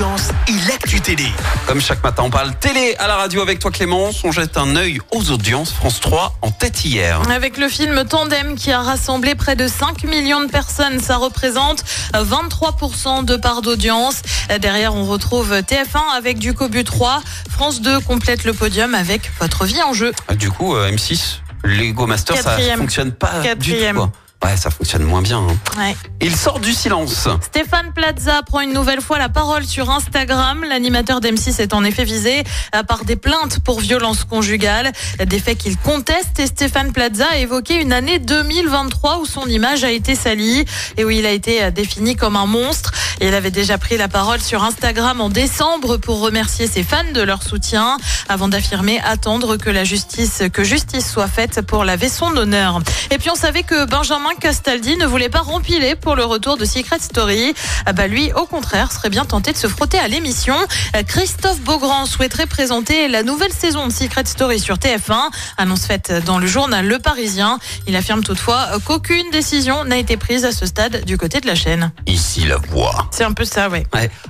audience et l'actu télé. Comme chaque matin, on parle télé à la radio avec toi Clémence. On jette un œil aux audiences. France 3 en tête hier. Avec le film Tandem qui a rassemblé près de 5 millions de personnes, ça représente 23% de part d'audience. Derrière, on retrouve TF1 avec du Cobu 3. France 2 complète le podium avec Votre vie en jeu. Du coup, euh, M6, Lego Master, ça Quatrième. fonctionne pas du tout. Quoi. Ouais, ça fonctionne moins bien. hein. Ouais. Il sort du silence. Stéphane Plaza prend une nouvelle fois la parole sur Instagram. L'animateur d'M6 est en effet visé euh, par des plaintes pour violence conjugale, des faits qu'il conteste. Et Stéphane Plaza a évoqué une année 2023 où son image a été salie et où il a été euh, défini comme un monstre. Et il avait déjà pris la parole sur Instagram en décembre pour remercier ses fans de leur soutien avant d'affirmer attendre que la justice, que justice soit faite pour laver son honneur. Et puis on savait que Benjamin Castaldi ne voulait pas rempiler pour le retour de Secret Story. Ah bah lui, au contraire, serait bien tenté de se frotter à l'émission. Christophe Beaugrand souhaiterait présenter la nouvelle saison de Secret Story sur TF1. Annonce faite dans le journal Le Parisien. Il affirme toutefois qu'aucune décision n'a été prise à ce stade du côté de la chaîne. Ici, la voix. C'est un peu ça. Ouais.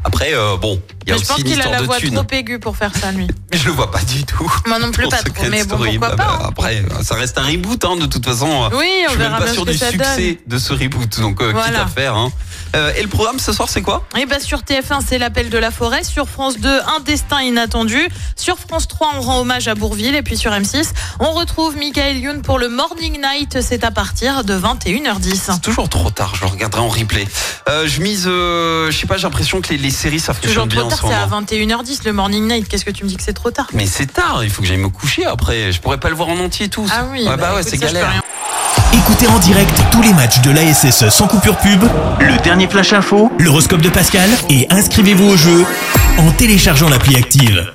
Après, euh, bon, y a Mais je pense qu'il a la voix trop aiguë pour faire ça, lui. Mais je le vois pas du tout. Moi non plus, pas trop. Mais bon, pourquoi Bah, pas bah, hein. Après, ça reste un reboot, hein, de toute façon. Oui, je on suis même verra pas bien sûr du donne. succès de ce reboot. Donc, euh, quitte Voilà. à faire. Hein. Euh, et le programme ce soir, c'est quoi? Et bah sur TF1, c'est l'appel de la forêt. Sur France 2, un destin inattendu. Sur France 3, on rend hommage à Bourville. Et puis sur M6, on retrouve Michael Youn pour le Morning Night. C'est à partir de 21h10. C'est toujours trop tard, je le regarderai en replay. Euh, je mise, euh, je sais pas, j'ai l'impression que les, les séries ça Toujours fonctionne bien trop en tard, ce c'est à moment. 21h10 le Morning Night. Qu'est-ce que tu me dis que c'est trop tard Mais c'est tard, il faut que j'aille me coucher après. Je pourrais pas le voir en entier tous. Ah oui, ouais, bah, ouais, écoute, c'est galère. Écoutez en direct tous les matchs de l'ASSE sans coupure pub, le dernier flash info, l'horoscope de Pascal et inscrivez-vous au jeu en téléchargeant l'appli active.